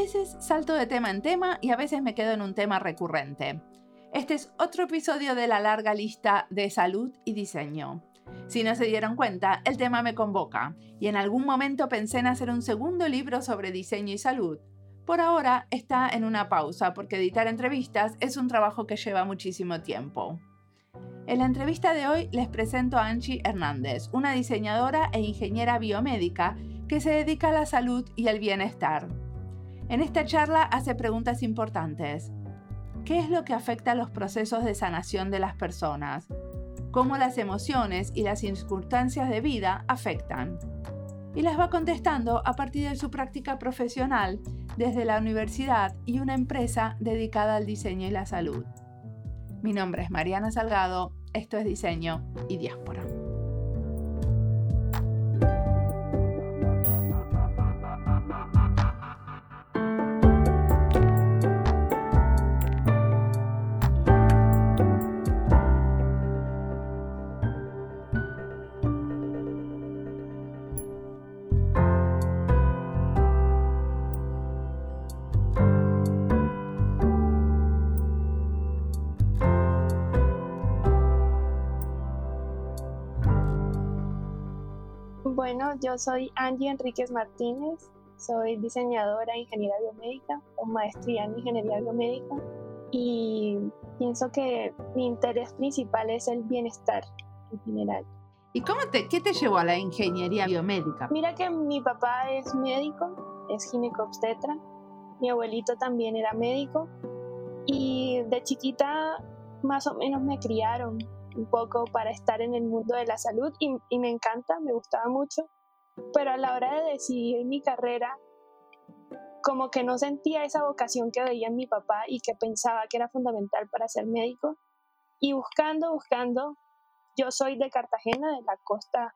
Veces salto de tema en tema y a veces me quedo en un tema recurrente. Este es otro episodio de la larga lista de salud y diseño. Si no se dieron cuenta, el tema me convoca y en algún momento pensé en hacer un segundo libro sobre diseño y salud. Por ahora está en una pausa porque editar entrevistas es un trabajo que lleva muchísimo tiempo. En la entrevista de hoy les presento a Angie Hernández, una diseñadora e ingeniera biomédica que se dedica a la salud y el bienestar. En esta charla hace preguntas importantes. ¿Qué es lo que afecta a los procesos de sanación de las personas? ¿Cómo las emociones y las circunstancias de vida afectan? Y las va contestando a partir de su práctica profesional desde la universidad y una empresa dedicada al diseño y la salud. Mi nombre es Mariana Salgado, esto es Diseño y Diáspora. Bueno, yo soy Angie Enríquez Martínez, soy diseñadora e ingeniera biomédica con maestría en ingeniería biomédica y pienso que mi interés principal es el bienestar en general. ¿Y cómo te, qué te llevó a la ingeniería biomédica? Mira que mi papá es médico, es ginecobstetra, mi abuelito también era médico y de chiquita más o menos me criaron un poco para estar en el mundo de la salud y, me encanta, me gustaba mucho, pero a la hora de decidir mi carrera, como que no sentía esa vocación que veía en mi papá y que pensaba que era fundamental para ser médico. Y buscando, buscando, yo soy de Cartagena, de la costa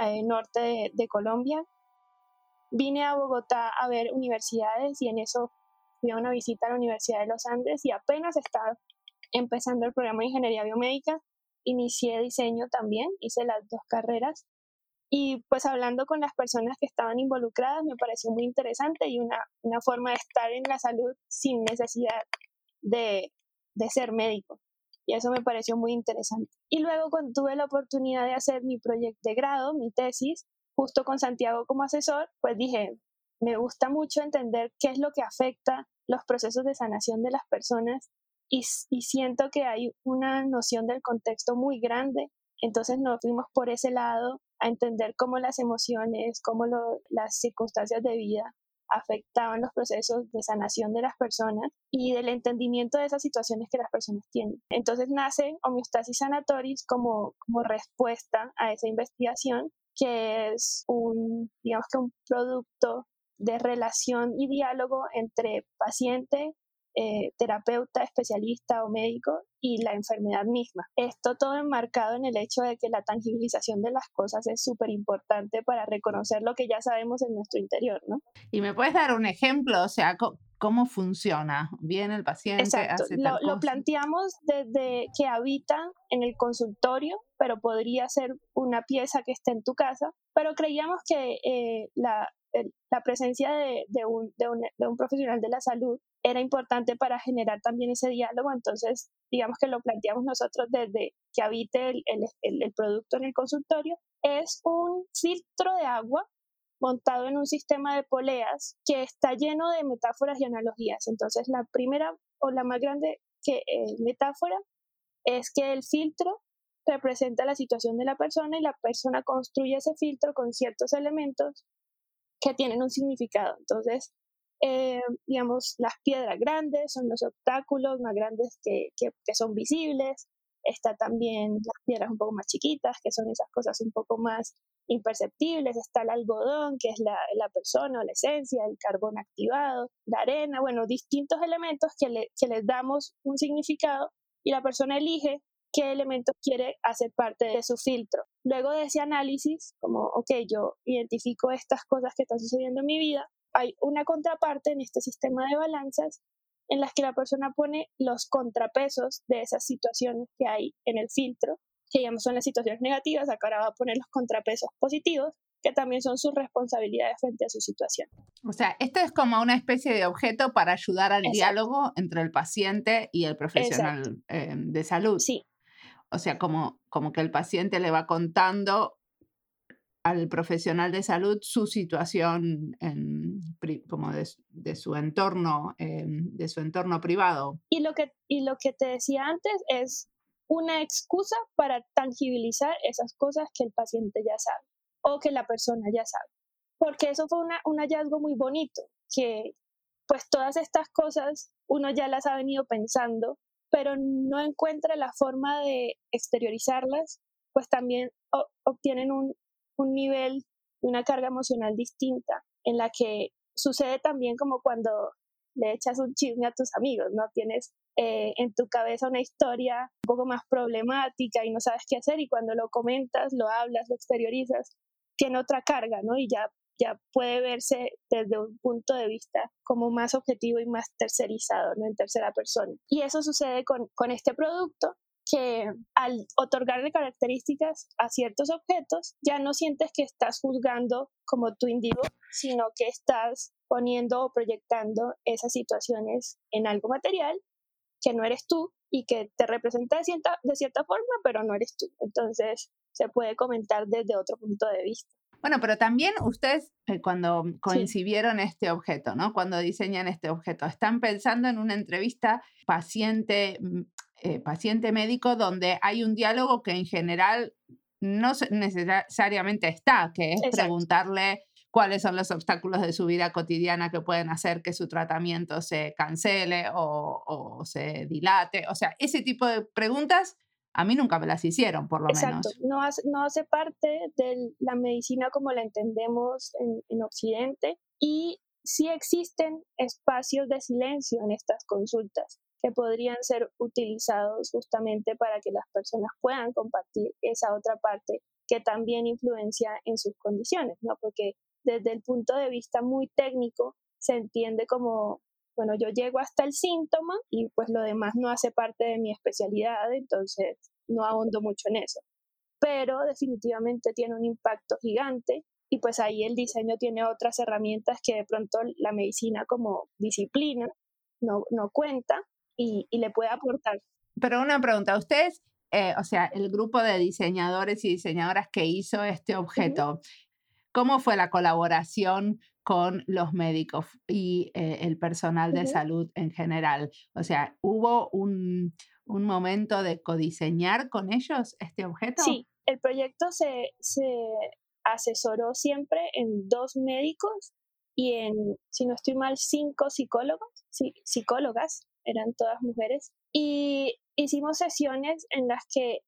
eh, norte de, Colombia. Vine a Bogotá a ver universidades y en eso fui a una visita a la Universidad de los Andes y apenas estaba empezando el programa de ingeniería biomédica inicié diseño también, hice las dos carreras y pues hablando con las personas que estaban involucradas me pareció muy interesante y una, una forma de estar en la salud sin necesidad de, de ser médico. Y eso me pareció muy interesante. Y luego cuando tuve la oportunidad de hacer mi proyecto de grado, mi tesis, justo con Santiago como asesor, pues dije, me gusta mucho entender qué es lo que afecta los procesos de sanación de las personas y, siento que hay una noción del contexto muy grande. Entonces nos fuimos por ese lado a entender cómo las emociones, cómo las circunstancias de vida afectaban los procesos de sanación de las personas y del entendimiento de esas situaciones que las personas tienen. Entonces nace Homeostasis Sanatoris como, como respuesta a esa investigación, que es un, digamos que un producto de relación y diálogo entre paciente, eh, terapeuta, especialista o médico y la enfermedad misma. Esto todo enmarcado en el hecho de que la tangibilización de las cosas es súper importante para reconocer lo que ya sabemos en nuestro interior, ¿no? Y me puedes dar un ejemplo, o sea, cómo funciona. Viene el paciente. Exacto. lo, planteamos desde que habita en el consultorio, pero podría ser una pieza que esté en tu casa. Pero creíamos que eh, la, la presencia de, un, profesional de la salud era importante para generar también ese diálogo, entonces digamos que lo planteamos nosotros desde que habite el producto en el consultorio, es un filtro de agua montado en un sistema de poleas que está lleno de metáforas y analogías. Entonces la primera o la más grande que, eh, metáfora es que el filtro representa la situación de la persona y la persona construye ese filtro con ciertos elementos que tienen un significado. Entonces, eh, digamos, las piedras grandes son los obstáculos más grandes que, son visibles. Está también las piedras un poco más chiquitas, que son esas cosas un poco más imperceptibles. Está el algodón, que es la, persona o la esencia, el carbón activado, la arena, bueno, distintos elementos que, le, que les damos un significado y la persona elige qué elementos quiere hacer parte de su filtro. Luego de ese análisis, como, ok, yo identifico estas cosas que están sucediendo en mi vida, hay una contraparte en este sistema de balanzas en las que la persona pone los contrapesos de esas situaciones que hay en el filtro, que ya son las situaciones negativas, acá ahora va a poner los contrapesos positivos, que también son sus responsabilidades frente a su situación. O sea, esto es como una especie de objeto para ayudar al diálogo entre el paciente y el profesional eh, de salud. Sí. O sea, como, como que el paciente le va contando al profesional de salud su situación en, como de, su entorno em, de su entorno privado. Y lo que y lo que te decía antes es una excusa para tangibilizar esas cosas que el paciente ya sabe o que la persona ya sabe porque eso fue un hallazgo muy bonito que pues todas estas cosas uno ya las ha venido pensando pero no encuentra la forma de exteriorizarlas pues también obtienen un, un nivel, una carga emocional distinta, en la que sucede también como cuando le echas un chisme a tus amigos, ¿no? Tienes eh, en tu cabeza una historia un poco más problemática y no sabes qué hacer y cuando lo comentas, lo hablas, lo exteriorizas, tiene otra carga, ¿no? Y ya, ya puede verse desde un punto de vista como más objetivo y más tercerizado, ¿no? En tercera persona. Y eso sucede con, con este producto que al otorgarle características a ciertos objetos, ya no sientes que estás juzgando como tu individuo, sino que estás poniendo o proyectando esas situaciones en algo material que no eres tú y que te representa de cierta, de cierta forma, pero no eres tú. Entonces se puede comentar desde otro punto de vista. Bueno, pero también ustedes eh, cuando coincidieron este objeto, ¿no? Cuando diseñan este objeto, están pensando en una entrevista paciente mm, eh, paciente médico donde hay un diálogo que en general no necesariamente está, que es preguntarle cuáles son los obstáculos de su vida cotidiana que pueden hacer que su tratamiento se cancele o, se dilate. O sea, ese tipo de preguntas a mí nunca me las hicieron, por lo Exacto. menos. No hace, no hace parte de la medicina como la entendemos en, en Occidente y sí existen espacios de silencio en estas consultas que podrían ser utilizados justamente para que las personas puedan compartir esa otra parte que también influencia en sus condiciones, ¿no? Porque desde el punto de vista muy técnico se entiende como, bueno, yo llego hasta el síntoma y pues lo demás no hace parte de mi especialidad, entonces no ahondo mucho en eso. Pero definitivamente tiene un impacto gigante y pues ahí el diseño tiene otras herramientas que de pronto la medicina como disciplina no, no cuenta y, le puede aportar. Pero una pregunta, ustedes, eh, o sea, el grupo de diseñadores y diseñadoras que hizo este objeto, ¿cómo fue la colaboración con los médicos y eh, el personal de salud en general? O sea, ¿hubo un, un momento de codiseñar con ellos este objeto? Sí, el proyecto se, se asesoró siempre en dos médicos y en, si no estoy mal, cinco psicólogos, sí, psicólogas eran todas mujeres, y hicimos sesiones en las que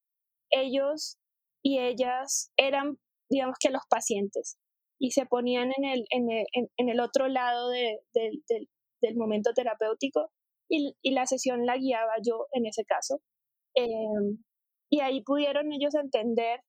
ellos y ellas eran, digamos que los pacientes, y se ponían en el, en el, en, el otro lado de, del momento terapéutico, y, y, la sesión la guiaba yo en ese caso. Em, y ahí pudieron ellos entender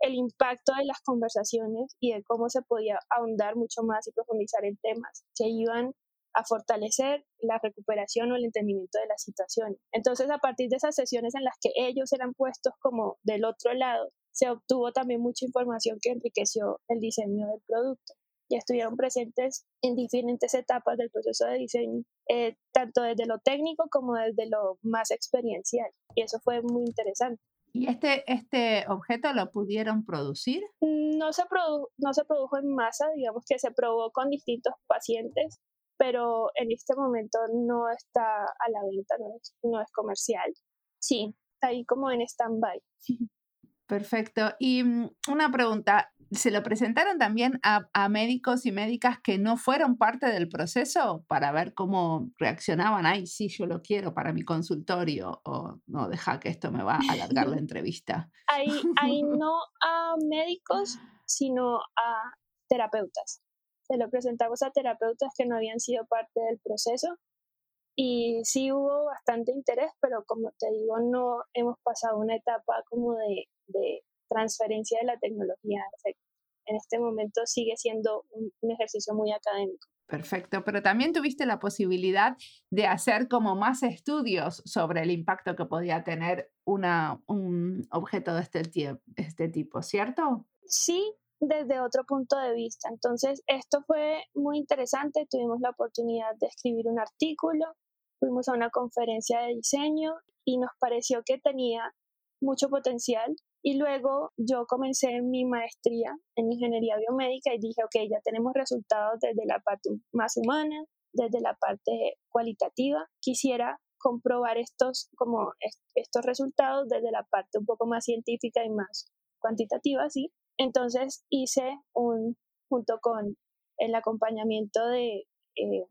el impacto de las conversaciones y de cómo se podía ahondar mucho más y profundizar en temas que iban a fortalecer la recuperación o el entendimiento de la situación. Entonces, a partir de esas sesiones en las que ellos eran puestos como del otro lado, se obtuvo también mucha información que enriqueció el diseño del producto. Y estuvieron presentes en diferentes etapas del proceso de diseño, eh, tanto desde lo técnico como desde lo más experiencial. Y eso fue muy interesante. ¿Y este, este objeto lo pudieron producir? No se, no se produjo en masa, digamos que se probó con distintos pacientes pero en este momento no está a la venta, no es, no es comercial. Sí, está ahí como en stand-by. Perfecto. Y mm, una pregunta, ¿se lo presentaron también a, a, médicos y médicas que no fueron parte del proceso para ver cómo reaccionaban? Ay, sí, yo lo quiero para mi consultorio o no, deja que esto me va a alargar la entrevista. Ahí, ahí no a médicos, sino a terapeutas se lo presentamos a terapeutas que no habían sido parte del proceso y sí hubo bastante interés, pero como te digo, no hemos pasado una etapa como de, de transferencia de la tecnología. en este momento sigue siendo un, un, ejercicio muy académico. Perfecto, pero también tuviste la posibilidad de hacer como más estudios sobre el impacto que podía tener una, un objeto de este, este tipo, ¿cierto? Sí, desde otro punto de vista. Entonces, esto fue muy interesante. Tuvimos la oportunidad de escribir un artículo, fuimos a una conferencia de diseño y nos pareció que tenía mucho potencial. Y luego yo comencé mi maestría en ingeniería biomédica y dije, ok, ya tenemos resultados desde la parte más humana, desde la parte cualitativa. Quisiera comprobar estos, como estos resultados desde la parte un poco más científica y más cuantitativa, ¿sí? Entonces hice un, junto con el acompañamiento de eh,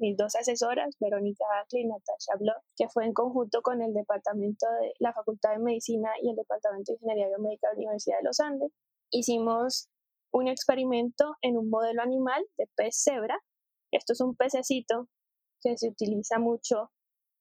mis dos asesoras, Verónica Ackley y Natasha Bloch, que fue en conjunto con el departamento de la Facultad de Medicina y el departamento de Ingeniería Biomédica de la Universidad de los Andes. Hicimos un experimento en un modelo animal de pez cebra. Esto es un pececito que se utiliza mucho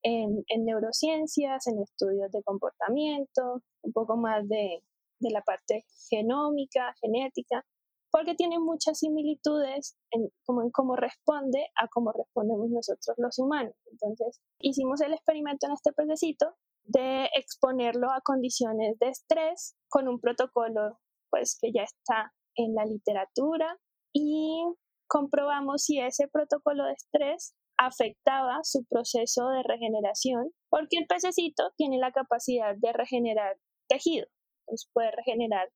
en, en neurociencias, en estudios de comportamiento, un poco más de, de la parte genómica, genética, porque tiene muchas similitudes en, como en cómo responde a cómo respondemos nosotros los humanos. Entonces, hicimos el experimento en este pececito de exponerlo a condiciones de estrés con un protocolo pues que ya está en la literatura y comprobamos si ese protocolo de estrés afectaba su proceso de regeneración, porque el pececito tiene la capacidad de regenerar tejido puede regenerar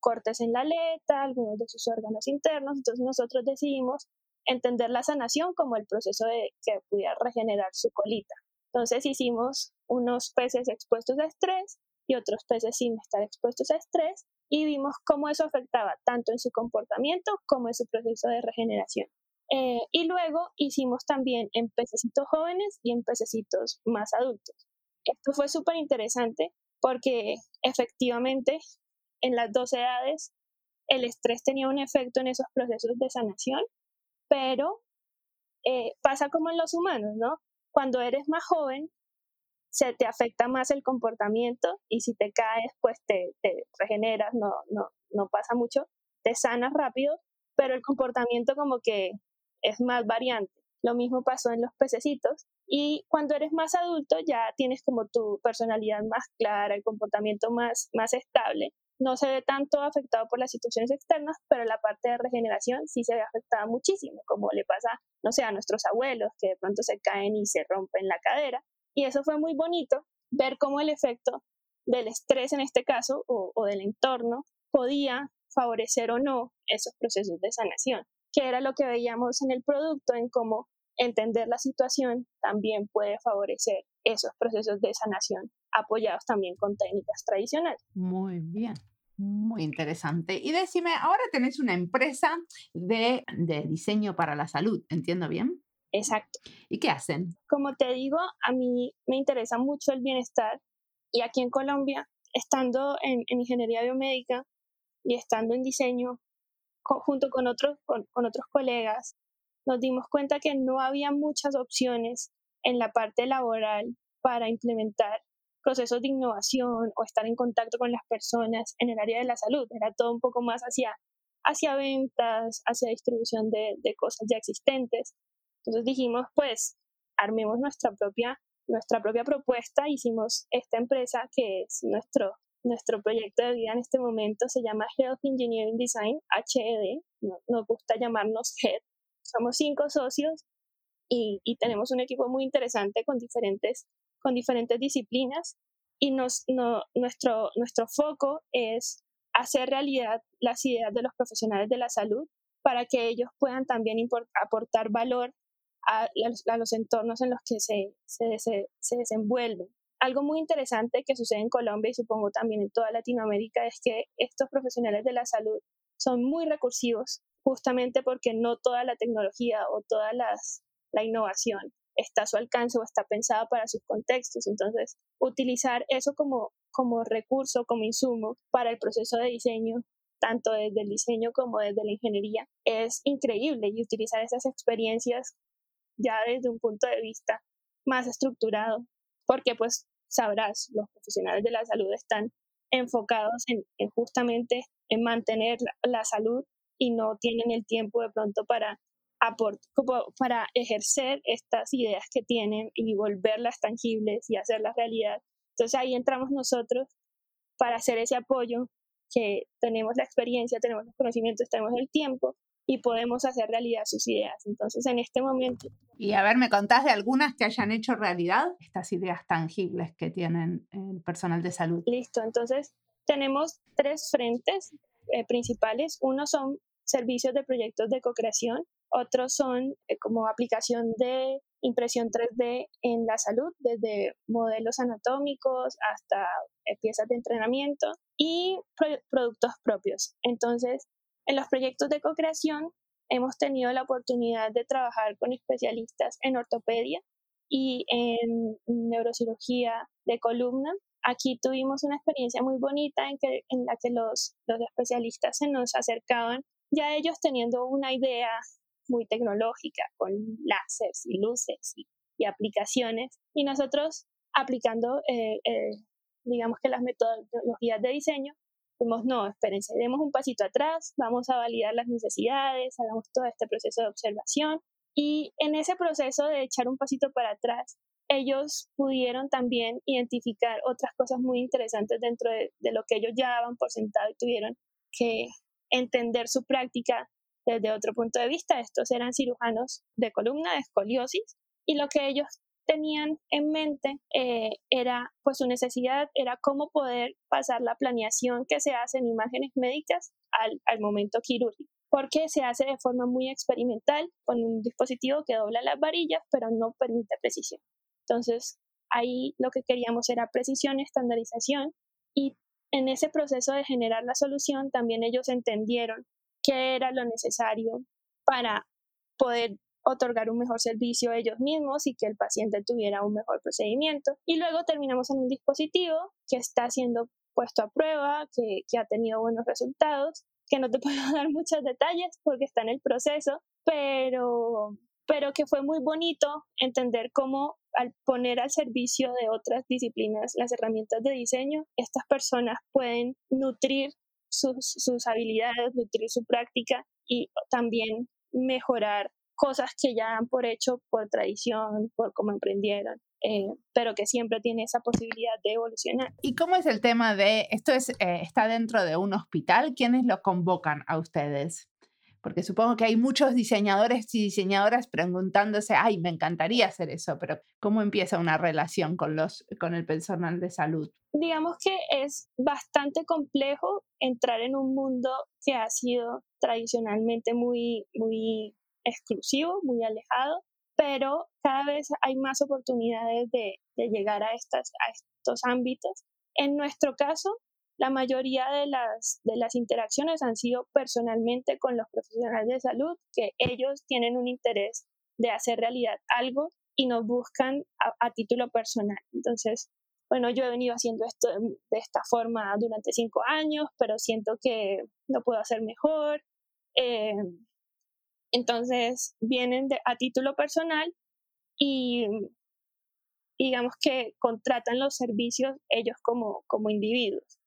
cortes en la aleta, algunos de sus órganos internos. Entonces nosotros decidimos entender la sanación como el proceso de que pudiera regenerar su colita. Entonces hicimos unos peces expuestos a estrés y otros peces sin estar expuestos a estrés y vimos cómo eso afectaba tanto en su comportamiento como en su proceso de regeneración. Eh, y luego hicimos también en pececitos jóvenes y en pececitos más adultos. Esto fue súper interesante porque efectivamente en las dos edades el estrés tenía un efecto en esos procesos de sanación, pero eh, pasa como en los humanos, ¿no? Cuando eres más joven, se te afecta más el comportamiento y si te caes, pues te, te regeneras, no, no, no pasa mucho, te sanas rápido, pero el comportamiento como que es más variante. Lo mismo pasó en los pececitos. Y cuando eres más adulto ya tienes como tu personalidad más clara, el comportamiento más, más estable. No se ve tanto afectado por las situaciones externas, pero la parte de regeneración sí se ve afectada muchísimo, como le pasa, no sé, a nuestros abuelos que de pronto se caen y se rompen la cadera. Y eso fue muy bonito, ver cómo el efecto del estrés en este caso o, o del entorno podía favorecer o no esos procesos de sanación, que era lo que veíamos en el producto, en cómo entender la situación también puede favorecer esos procesos de sanación apoyados también con técnicas tradicionales. Muy bien. Muy interesante. Y decime, ahora tenés una empresa de, de, diseño para la salud, ¿entiendo bien? Exacto. ¿Y qué hacen? Como te digo, a mí me interesa mucho el bienestar y aquí en Colombia, estando en, en ingeniería biomédica y estando en diseño, junto con otros, con, con otros colegas, nos dimos cuenta que no había muchas opciones en la parte laboral para implementar procesos de innovación o estar en contacto con las personas en el área de la salud. Era todo un poco más hacia, hacia ventas, hacia distribución de, de cosas ya existentes. Entonces dijimos, pues, armemos nuestra propia, nuestra propia propuesta. Hicimos esta empresa que es nuestro, nuestro proyecto de vida en este momento. Se llama Health Engineering Design, HED. Nos gusta llamarnos HED somos cinco socios y, tenemos un equipo muy interesante con diferentes, con diferentes disciplinas y nos, no, nuestro, nuestro foco es hacer realidad las ideas de los profesionales de la salud para que ellos puedan también aportar valor a, a, los entornos en los que se, se, se, se desenvuelven. Algo muy interesante que sucede en Colombia y supongo también en toda Latinoamérica es que estos profesionales de la salud son muy recursivos justamente porque no toda la tecnología o toda las, la innovación está a su alcance o está pensada para sus contextos. Entonces, utilizar eso como, como recurso, como insumo para el proceso de diseño, tanto desde el diseño como desde la ingeniería, es increíble y utilizar esas experiencias ya desde un punto de vista más estructurado, porque pues sabrás, los profesionales de la salud están enfocados en, en justamente en mantener la salud y no tienen el tiempo de pronto para, para ejercer estas ideas que tienen y volverlas tangibles y hacerlas realidad. Entonces ahí entramos nosotros para hacer ese apoyo que tenemos la experiencia, tenemos los conocimientos, tenemos el tiempo y podemos hacer realidad sus ideas. Entonces, en este momento... Y a ver, ¿me contás de algunas que hayan hecho realidad estas ideas tangibles que tienen el personal de salud? Listo, entonces tenemos tres frentes eh, principales. Uno son servicios de proyectos de co-creación, otros son eh, como aplicación de impresión 3D en la salud, desde modelos anatómicos hasta eh, piezas de entrenamiento y productos propios. Entonces, en los proyectos de co-creación hemos tenido la oportunidad de trabajar con especialistas en ortopedia y en neurocirugía de columna. Aquí tuvimos una experiencia muy bonita en, que, en la que los, los especialistas se nos acercaban, ya ellos teniendo una idea muy tecnológica, con láseres y luces y, aplicaciones, y nosotros aplicando, eh, eh, digamos que las metodologías de diseño, fuimos, no, espérense, demos un pasito atrás, vamos a validar las necesidades, hagamos todo este proceso de observación, y en ese proceso de echar un pasito para atrás, ellos pudieron también identificar otras cosas muy interesantes dentro de, de lo que ellos ya daban por sentado y tuvieron que entender su práctica desde otro punto de vista. Estos eran cirujanos de columna, de escoliosis, y lo que ellos tenían en mente eh, era, pues su necesidad era cómo poder pasar la planeación que se hace en imágenes médicas al, al momento quirúrgico, porque se hace de forma muy experimental con un dispositivo que dobla las varillas, pero no permite precisión. Entonces, ahí lo que queríamos era precisión, estandarización, y en ese proceso de generar la solución también ellos entendieron qué era lo necesario para poder otorgar un mejor servicio a ellos mismos y que el paciente tuviera un mejor procedimiento. Y luego terminamos en un dispositivo que está siendo puesto a prueba, que, que ha tenido buenos resultados, que no te puedo dar muchos detalles porque está en el proceso, pero, pero que fue muy bonito entender cómo al poner al servicio de otras disciplinas las herramientas de diseño, estas personas pueden nutrir sus, habilidades, nutrir su práctica y también mejorar cosas que ya han por hecho por tradición, por cómo emprendieron. Eh, pero que siempre tiene esa posibilidad de evolucionar. ¿Y cómo es el tema de, esto es, eh, está dentro de un hospital? ¿Quiénes lo convocan a ustedes? Porque supongo que hay muchos diseñadores y diseñadoras preguntándose, ay, me encantaría hacer eso, pero ¿cómo empieza una relación con, los, con el personal de salud? Digamos que es bastante complejo entrar en un mundo que ha sido tradicionalmente muy, muy exclusivo, muy alejado, pero cada vez hay más oportunidades de, de llegar a, estas, a estos ámbitos. En nuestro caso, la mayoría de las, de las interacciones han sido personalmente con los profesionales de salud, que ellos tienen un interés de hacer realidad algo y nos buscan a, título personal. Entonces, bueno, yo he venido haciendo esto de, esta forma durante cinco años, pero siento que lo puedo hacer mejor. Eh, entonces, vienen a título personal y digamos que contratan los servicios ellos como, como individuos.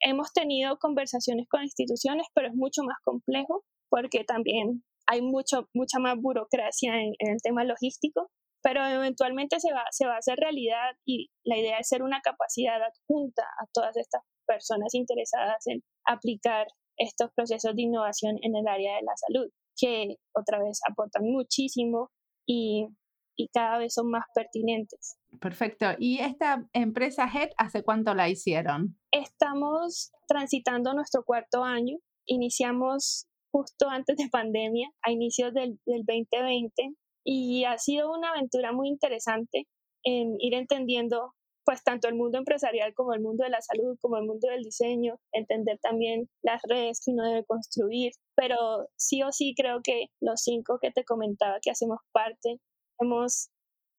Hemos tenido conversaciones con instituciones, pero es mucho más complejo porque también hay mucho, mucha más burocracia en, el tema logístico, pero eventualmente se va, se va a hacer realidad y la idea es ser una capacidad adjunta a todas estas personas interesadas en aplicar estos procesos de innovación en el área de la salud, que otra vez aportan muchísimo y y cada vez son más pertinentes. Perfecto. ¿Y esta empresa Head hace cuánto la hicieron? Estamos transitando nuestro cuarto año. Iniciamos justo antes de pandemia, a inicios del, del 2020, y ha sido una aventura muy interesante en ir entendiendo pues tanto el mundo empresarial como el mundo de la salud, como el mundo del diseño, entender también las redes que uno debe construir, pero sí o sí creo que los cinco que te comentaba que hacemos parte hemos,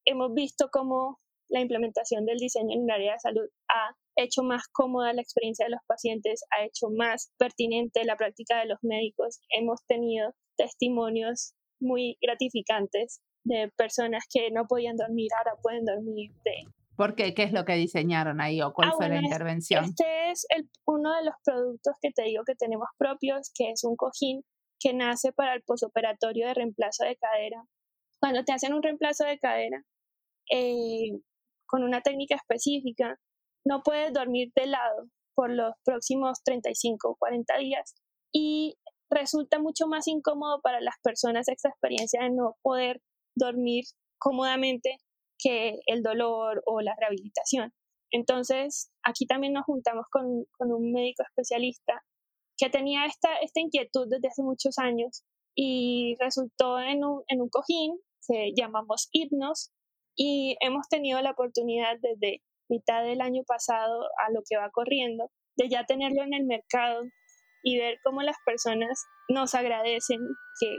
hemos visto cómo la implementación del diseño en el área de salud ha hecho más cómoda la experiencia de los pacientes, ha hecho más pertinente la práctica de los médicos. Hemos tenido testimonios muy gratificantes de personas que no podían dormir, ahora pueden dormir. De... ¿Por qué? ¿Qué es lo que diseñaron ahí o cuál ah, fue la intervención? Este es el, uno de los productos que te digo que tenemos propios, que es un cojín que nace para el posoperatorio de reemplazo de cadera cuando te hacen un reemplazo de cadera eh, con una técnica específica, no puedes dormir de lado, por los próximos 35 o 40 días y resulta mucho más incómodo para las personas esta experiencia de no poder dormir cómodamente que el dolor o la rehabilitación. Entonces, aquí también nos juntamos con, un médico especialista que tenía esta, esta inquietud desde hace muchos años y resultó en un, en un cojín, se llamamos Hipnos, y hemos tenido la oportunidad desde mitad del año pasado a lo que va corriendo, de ya tenerlo en el mercado y ver cómo las personas nos agradecen que,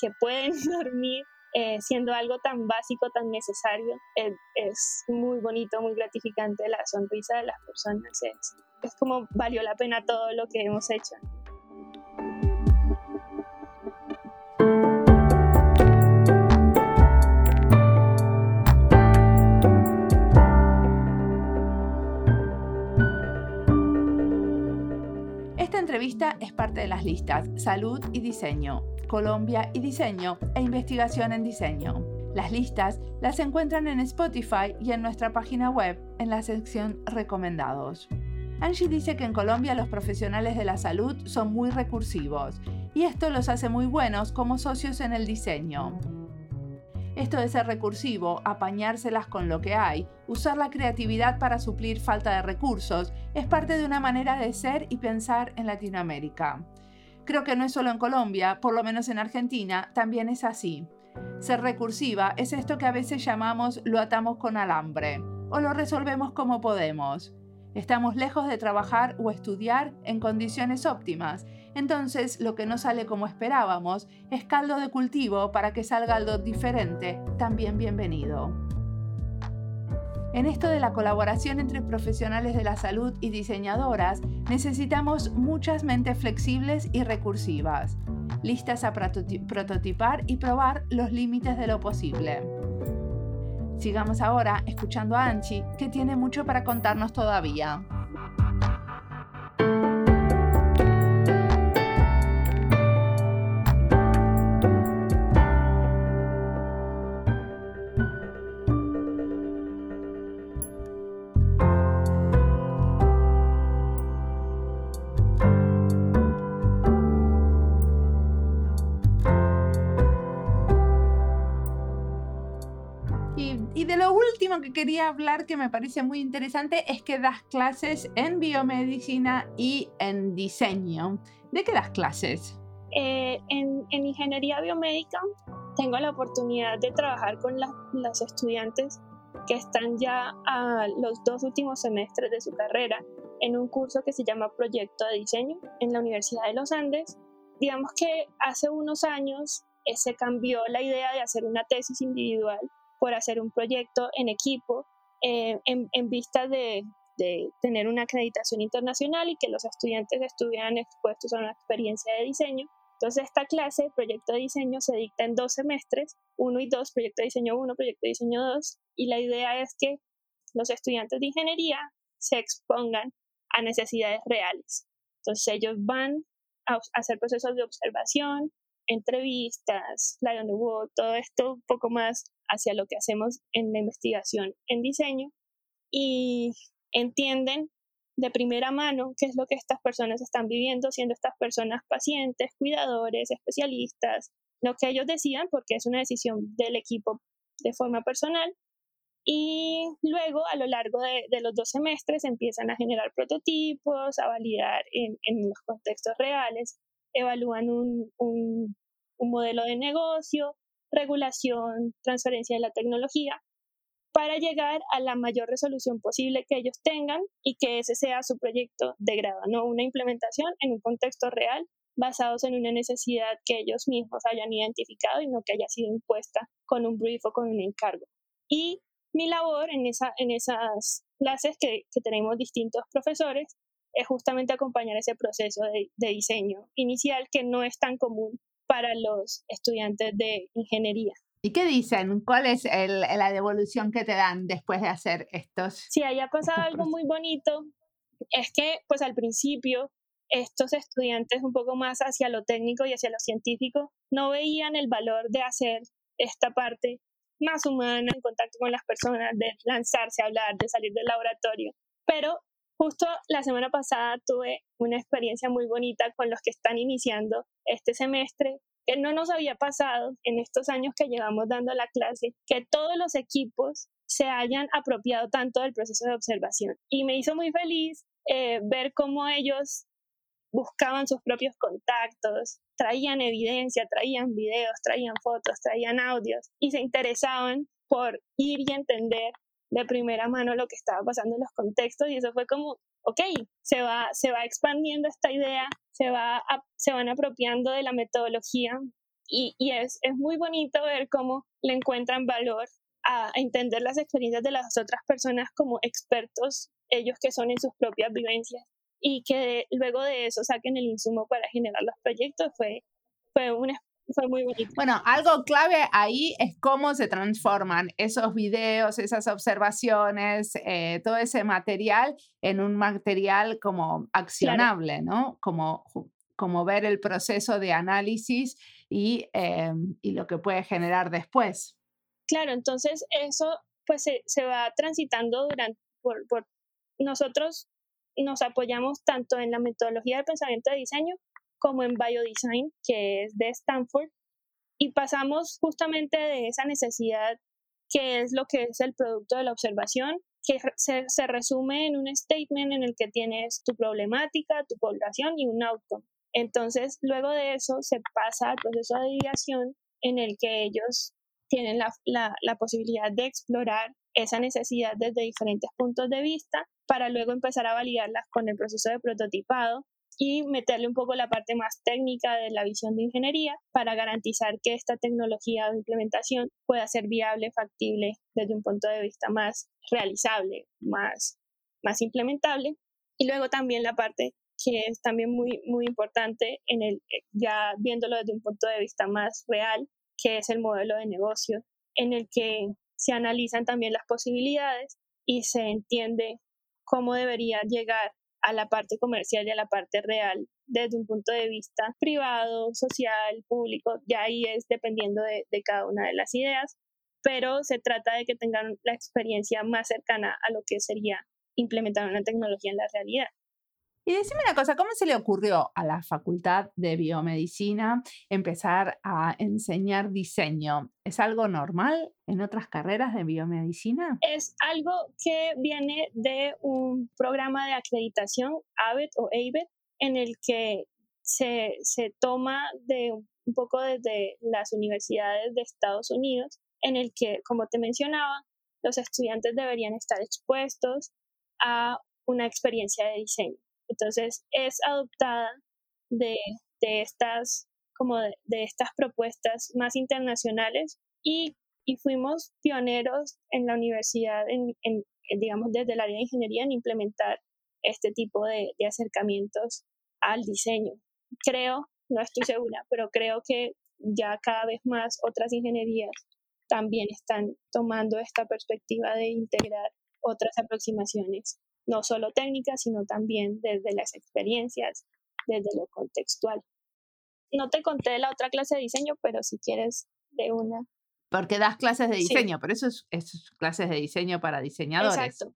que pueden dormir eh, siendo algo tan básico, tan necesario, eh, es muy bonito, muy gratificante. La sonrisa de las personas es, es como valió la pena todo lo que hemos hecho. Entrevista es parte de las listas Salud y Diseño, Colombia y Diseño e Investigación en Diseño. Las listas las encuentran en Spotify y en nuestra página web en la sección Recomendados. Angie dice que en Colombia los profesionales de la salud son muy recursivos y esto los hace muy buenos como socios en el diseño. Esto de ser recursivo, apañárselas con lo que hay, usar la creatividad para suplir falta de recursos, es parte de una manera de ser y pensar en Latinoamérica. Creo que no es solo en Colombia, por lo menos en Argentina, también es así. Ser recursiva es esto que a veces llamamos lo atamos con alambre o lo resolvemos como podemos. Estamos lejos de trabajar o estudiar en condiciones óptimas, entonces lo que no sale como esperábamos es caldo de cultivo para que salga algo diferente, también bienvenido. En esto de la colaboración entre profesionales de la salud y diseñadoras, necesitamos muchas mentes flexibles y recursivas, listas a prototipar y probar los límites de lo posible. Sigamos ahora escuchando a Anchi, que tiene mucho para contarnos todavía. Que quería hablar que me parece muy interesante es que das clases en biomedicina y en diseño. ¿De qué das clases? Eh, en, ingeniería biomédica tengo la oportunidad de trabajar con las estudiantes que están ya a los dos últimos semestres de su carrera en un curso que se llama Proyecto de Diseño en la Universidad de los Andes. Digamos que hace unos años eh, se cambió la idea de hacer una tesis individual por hacer un proyecto en equipo eh, en, vista de, de, tener una acreditación internacional y que los estudiantes estuvieran expuestos a una experiencia de diseño. Entonces esta clase, proyecto de diseño, se dicta en dos semestres, uno y dos, proyecto de diseño uno, proyecto de diseño dos, y la idea es que los estudiantes de ingeniería se expongan a necesidades reales. Entonces ellos van a hacer procesos de observación, entrevistas, fly on the wall, todo esto un poco más hacia lo que hacemos en la investigación en diseño y entienden de primera mano qué es lo que estas personas están viviendo, siendo estas personas pacientes, cuidadores, especialistas, lo que ellos decidan, porque es una decisión del equipo de forma personal. Y luego, a lo largo de, los dos semestres, empiezan a generar prototipos, a validar en, los contextos reales, evalúan un, un modelo de negocio, regulación, transferencia de la tecnología, para llegar a la mayor resolución posible que ellos tengan y que ese sea su proyecto de grado, no una implementación en un contexto real basados en una necesidad que ellos mismos hayan identificado y no que haya sido impuesta con un brief o con un encargo. Y mi labor en, esa, en esas clases que, tenemos distintos profesores es justamente acompañar ese proceso de diseño inicial que no es tan común para los estudiantes de ingeniería. ¿Y qué dicen? ¿Cuál es la devolución que te dan después de hacer estos? Si haya pasado algo muy bonito, es que pues al principio estos estudiantes un poco más hacia lo técnico y hacia lo científico no veían el valor de hacer esta parte más humana en contacto con las personas, de lanzarse a hablar, de salir del laboratorio. Pero Justo la semana pasada tuve una experiencia muy bonita con los que están iniciando este semestre, que no nos había pasado en estos años que llevamos dando la clase, que todos los equipos se hayan apropiado tanto del proceso de observación. Y me hizo muy feliz eh, ver cómo ellos buscaban sus propios contactos, traían evidencia, traían videos, traían fotos, traían audios y se interesaban por ir y entender de primera mano lo que estaba pasando en los contextos y eso fue como, ok, se va, se va expandiendo esta idea, se, va se van apropiando de la metodología y, y es, es, muy bonito ver cómo le encuentran valor a entender las experiencias de las otras personas como expertos, ellos que son en sus propias vivencias y que luego de eso saquen el insumo para generar los proyectos. Fue, fue una muy. Bueno, algo clave ahí es cómo se transforman esos videos, esas observaciones, eh, todo ese material en un material como accionable, ¿no? Como, como ver el proceso de análisis y, eh, y, lo que puede generar después. Claro, entonces eso pues se, se va transitando durante, por, por nosotros nos apoyamos tanto en la metodología del pensamiento de diseño como en Biodesign, que es de Stanford, y pasamos justamente de esa necesidad que es lo que es el producto de la observación, que se, resume en un statement en el que tienes tu problemática, tu población y un outcome. Entonces, luego de eso se pasa al proceso de ideación en el que ellos tienen la, la, posibilidad de explorar esa necesidad desde diferentes puntos de vista para luego empezar a validarlas con el proceso de prototipado y meterle un poco la parte más técnica de la visión de ingeniería para garantizar que esta tecnología de implementación pueda ser viable, factible desde un punto de vista más realizable, más, más implementable. Y luego también la parte que es también muy, muy importante en el, ya viéndolo desde un punto de vista más real, que es el modelo de negocio, en el que se analizan también las posibilidades y se entiende cómo debería llegar a la parte comercial y a la parte real desde un punto de vista privado, social, público, ya ahí es dependiendo de, de cada una de las ideas, pero se trata de que tengan la experiencia más cercana a lo que sería implementar una tecnología en la realidad. Y decime una cosa, ¿cómo se le ocurrió a la Facultad de Biomedicina empezar a enseñar diseño? ¿Es algo normal en otras carreras de biomedicina? Es algo que viene de un programa de acreditación, ABET o ABET, en el que se, se toma de un poco desde las universidades de Estados Unidos, en el que, como te mencionaba, los estudiantes deberían estar expuestos a una experiencia de diseño. Entonces es adoptada de, estas, como de, estas propuestas más internacionales y, fuimos pioneros en la universidad, en, digamos, desde el área de ingeniería en implementar este tipo de, de acercamientos al diseño. Creo, no estoy segura, pero creo que ya cada vez más otras ingenierías también están tomando esta perspectiva de integrar otras aproximaciones no solo técnicas, sino también desde las experiencias, desde lo contextual. No te conté de la otra clase de diseño, pero si quieres de una. Porque das clases de diseño, pero eso es, clases de diseño para diseñadores. Exacto.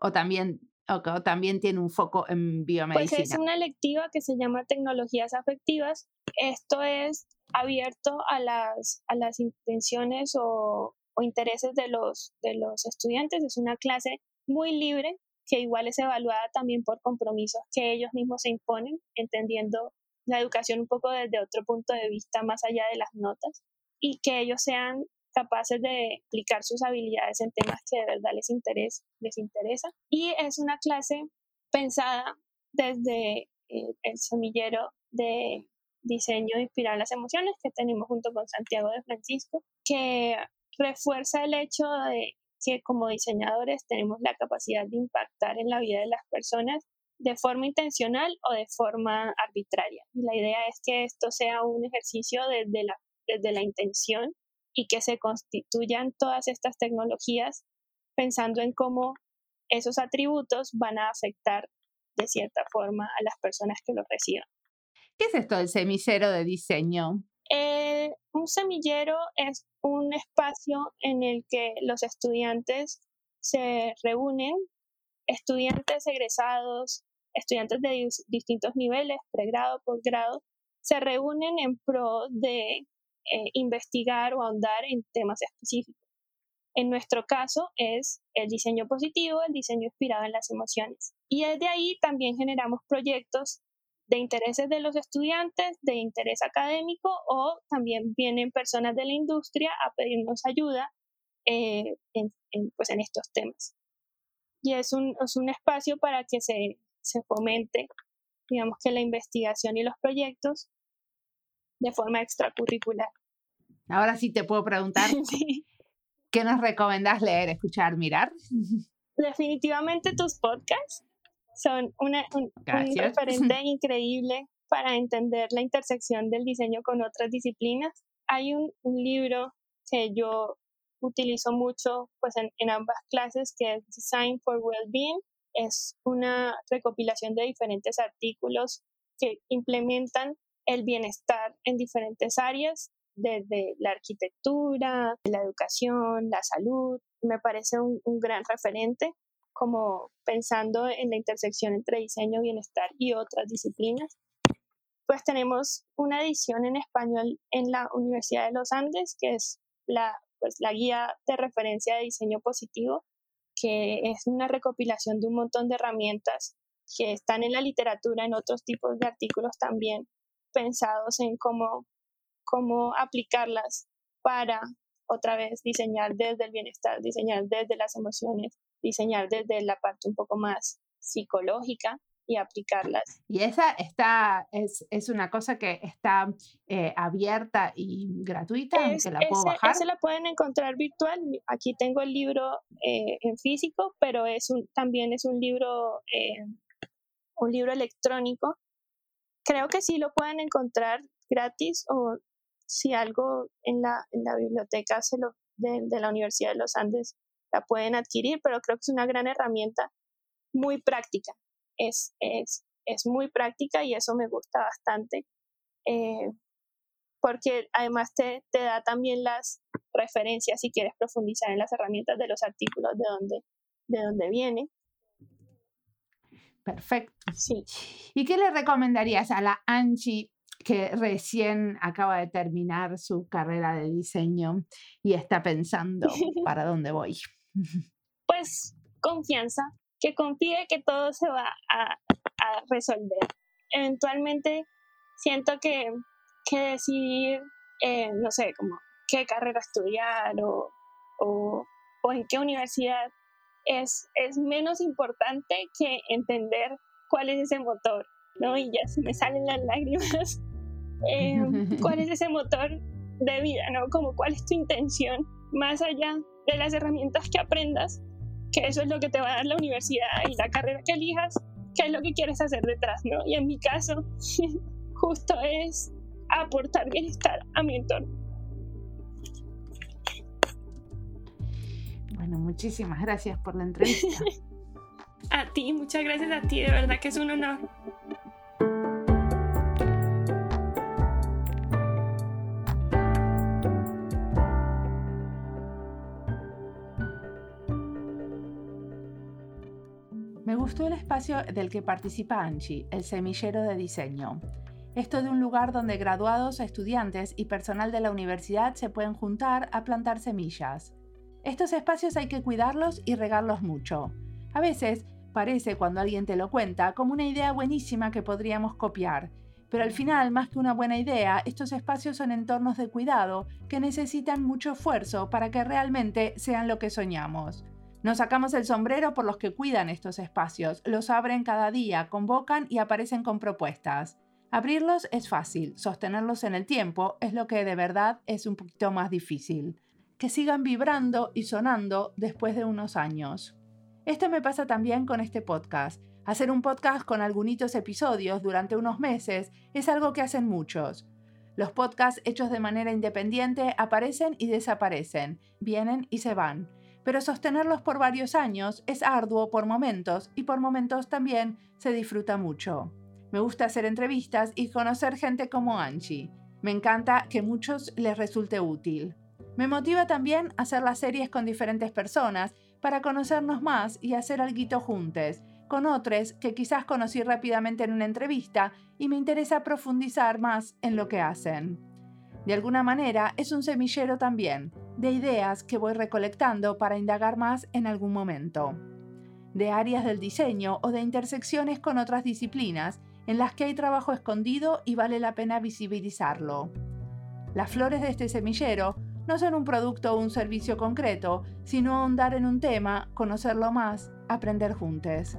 O también, o, también tiene un foco en biomedicina. Pues es una electiva que se llama Tecnologías Afectivas. Esto es abierto a las, a las intenciones o, o intereses de los, de los estudiantes. Es una clase muy libre que igual es evaluada también por compromisos que ellos mismos se imponen, entendiendo la educación un poco desde otro punto de vista más allá de las notas y que ellos sean capaces de explicar sus habilidades en temas que de verdad les, interesa, les interesa. Y es una clase pensada desde eh, el semillero de diseño inspirado en las emociones que tenemos junto con Santiago de Francisco, que refuerza el hecho de que como diseñadores tenemos la capacidad de impactar en la vida de las personas de forma intencional o de forma arbitraria. Y la idea es que esto sea un ejercicio desde la, desde la intención y que se constituyan todas estas tecnologías pensando en cómo esos atributos van a afectar de cierta forma a las personas que los reciban. ¿Qué es esto del semicero de diseño? Eh, un semillero es un espacio en el que los estudiantes se reúnen estudiantes egresados, estudiantes de distintos niveles, pregrado, posgrado, se reúnen en pro de eh, investigar o ahondar en temas específicos. En nuestro caso es el diseño positivo, el diseño inspirado en las emociones. Y desde ahí también generamos proyectos de intereses de los estudiantes, de interés académico o también vienen personas de la industria a pedirnos ayuda eh, en, pues en estos temas. Y es un, es un espacio para que se, se fomente, digamos que la investigación y los proyectos de forma extracurricular. Ahora sí te puedo preguntar, ¿qué nos recomendás leer, escuchar, mirar? Definitivamente tus podcasts son una, un, referente increíble para entender la intersección del diseño con otras disciplinas. Hay un, libro que yo utilizo mucho pues en, en, ambas clases que es Design for Wellbeing. Es una recopilación de diferentes artículos que implementan el bienestar en diferentes áreas, desde la arquitectura, la educación, la salud. Me parece un, un gran referente como pensando en la intersección entre diseño, bienestar y otras disciplinas. Pues tenemos una edición en español en la Universidad de los Andes, que es la, pues, la guía de referencia de diseño positivo, que es una recopilación de un montón de herramientas que están en la literatura, en otros tipos de artículos también, pensados en cómo, cómo aplicarlas para otra vez diseñar desde el bienestar, diseñar desde las emociones, diseñar desde la parte un poco más psicológica y aplicarlas. Y esa está, es, es una cosa que está eh, abierta y gratuita, que la puedo bajar. Esa la pueden encontrar virtual. Aquí tengo el libro eh, en físico, pero es un, también es un libro, eh, un libro electrónico. Creo que sí lo pueden encontrar gratis o si algo en la, en la biblioteca se lo, de, de la Universidad de los Andes la pueden adquirir, pero creo que es una gran herramienta muy práctica. Es, es, es muy práctica y eso me gusta bastante, eh, porque además te, te, da también las referencias si quieres profundizar en las herramientas de los artículos de donde, de donde viene. Perfecto. Sí. ¿Y qué le recomendarías a la Angie que recién acaba de terminar su carrera de diseño y está pensando para dónde voy? Pues confianza, que confíe que todo se va a, resolver. Eventualmente siento que, que decidir, eh, no sé, como qué carrera estudiar o, o, o, en qué universidad es, es menos importante que entender cuál es ese motor, ¿no? Y ya se me salen las lágrimas. Eh, ¿Cuál es ese motor de vida, ¿no? Como cuál es tu intención más allá de las herramientas que aprendas, que eso es lo que te va a dar la universidad y la carrera que elijas, qué es lo que quieres hacer detrás, ¿no? Y en mi caso, justo es aportar bienestar a mi entorno. Bueno, muchísimas gracias por la entrevista. a ti, muchas gracias a ti, de verdad que es un honor. Gustó el espacio del que participa Angie, el semillero de diseño. Esto de un lugar donde graduados, estudiantes y personal de la universidad se pueden juntar a plantar semillas. Estos espacios hay que cuidarlos y regarlos mucho. A veces parece, cuando alguien te lo cuenta, como una idea buenísima que podríamos copiar, pero al final, más que una buena idea, estos espacios son entornos de cuidado que necesitan mucho esfuerzo para que realmente sean lo que soñamos. Nos sacamos el sombrero por los que cuidan estos espacios, los abren cada día, convocan y aparecen con propuestas. Abrirlos es fácil, sostenerlos en el tiempo es lo que de verdad es un poquito más difícil. Que sigan vibrando y sonando después de unos años. Esto me pasa también con este podcast. Hacer un podcast con algunos episodios durante unos meses es algo que hacen muchos. Los podcasts hechos de manera independiente aparecen y desaparecen, vienen y se van pero sostenerlos por varios años es arduo por momentos y por momentos también se disfruta mucho. Me gusta hacer entrevistas y conocer gente como Angie. Me encanta que muchos les resulte útil. Me motiva también hacer las series con diferentes personas para conocernos más y hacer algo juntos, con otros que quizás conocí rápidamente en una entrevista y me interesa profundizar más en lo que hacen. De alguna manera es un semillero también, de ideas que voy recolectando para indagar más en algún momento, de áreas del diseño o de intersecciones con otras disciplinas en las que hay trabajo escondido y vale la pena visibilizarlo. Las flores de este semillero no son un producto o un servicio concreto, sino ahondar en un tema, conocerlo más, aprender juntos.